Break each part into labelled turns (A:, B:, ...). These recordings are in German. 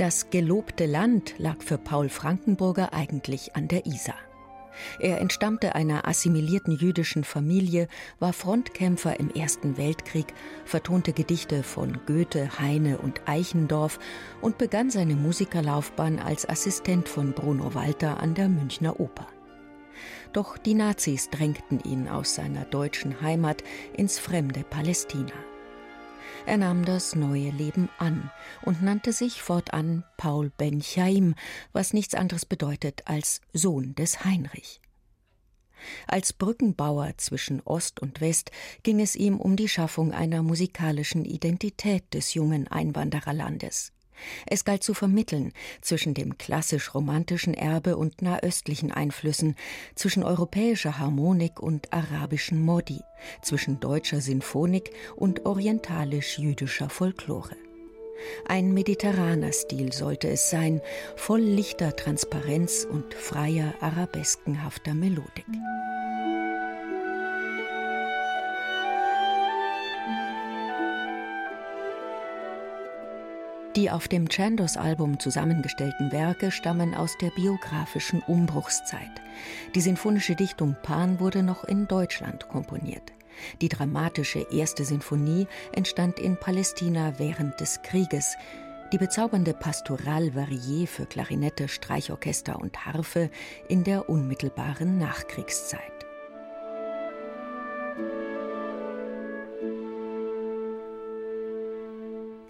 A: Das gelobte Land lag für Paul Frankenburger eigentlich an der Isar. Er entstammte einer assimilierten jüdischen Familie, war Frontkämpfer im Ersten Weltkrieg, vertonte Gedichte von Goethe, Heine und Eichendorff und begann seine Musikerlaufbahn als Assistent von Bruno Walter an der Münchner Oper. Doch die Nazis drängten ihn aus seiner deutschen Heimat ins fremde Palästina. Er nahm das neue Leben an und nannte sich fortan Paul Ben Chaim, was nichts anderes bedeutet als Sohn des Heinrich. Als Brückenbauer zwischen Ost und West ging es ihm um die Schaffung einer musikalischen Identität des jungen Einwandererlandes. Es galt zu vermitteln zwischen dem klassisch-romantischen Erbe und nahöstlichen Einflüssen, zwischen europäischer Harmonik und arabischen Modi, zwischen deutscher Sinfonik und orientalisch-jüdischer Folklore. Ein mediterraner Stil sollte es sein, voll lichter Transparenz und freier arabeskenhafter Melodik. Die auf dem Chandos-Album zusammengestellten Werke stammen aus der biografischen Umbruchszeit. Die sinfonische Dichtung Pan wurde noch in Deutschland komponiert. Die dramatische erste Sinfonie entstand in Palästina während des Krieges. Die bezaubernde Pastoral Varier für Klarinette, Streichorchester und Harfe in der unmittelbaren Nachkriegszeit.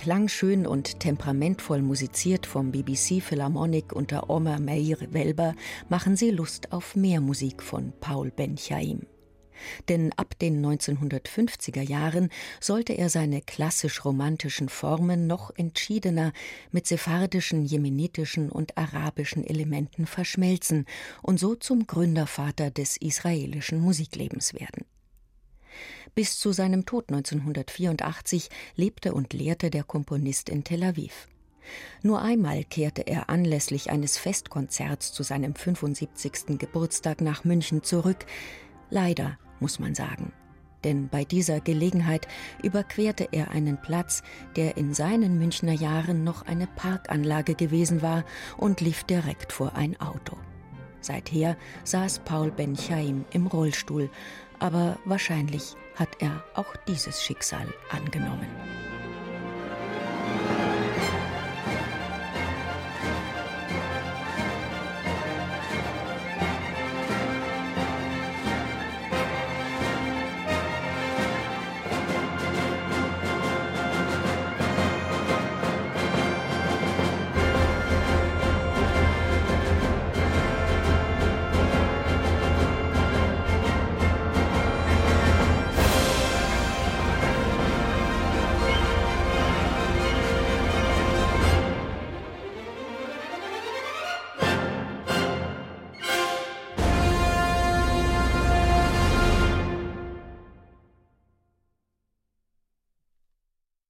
A: Klangschön und temperamentvoll musiziert vom BBC Philharmonic unter Omer Meir Welber, machen sie Lust auf mehr Musik von Paul Ben-Chaim. Denn ab den 1950er Jahren sollte er seine klassisch-romantischen Formen noch entschiedener mit sephardischen, jemenitischen und arabischen Elementen verschmelzen und so zum Gründervater des israelischen Musiklebens werden. Bis zu seinem Tod 1984 lebte und lehrte der Komponist in Tel Aviv. Nur einmal kehrte er anlässlich eines Festkonzerts zu seinem 75. Geburtstag nach München zurück. Leider, muss man sagen. Denn bei dieser Gelegenheit überquerte er einen Platz, der in seinen Münchner Jahren noch eine Parkanlage gewesen war, und lief direkt vor ein Auto. Seither saß Paul Ben Chaim im Rollstuhl, aber wahrscheinlich hat er auch dieses Schicksal angenommen.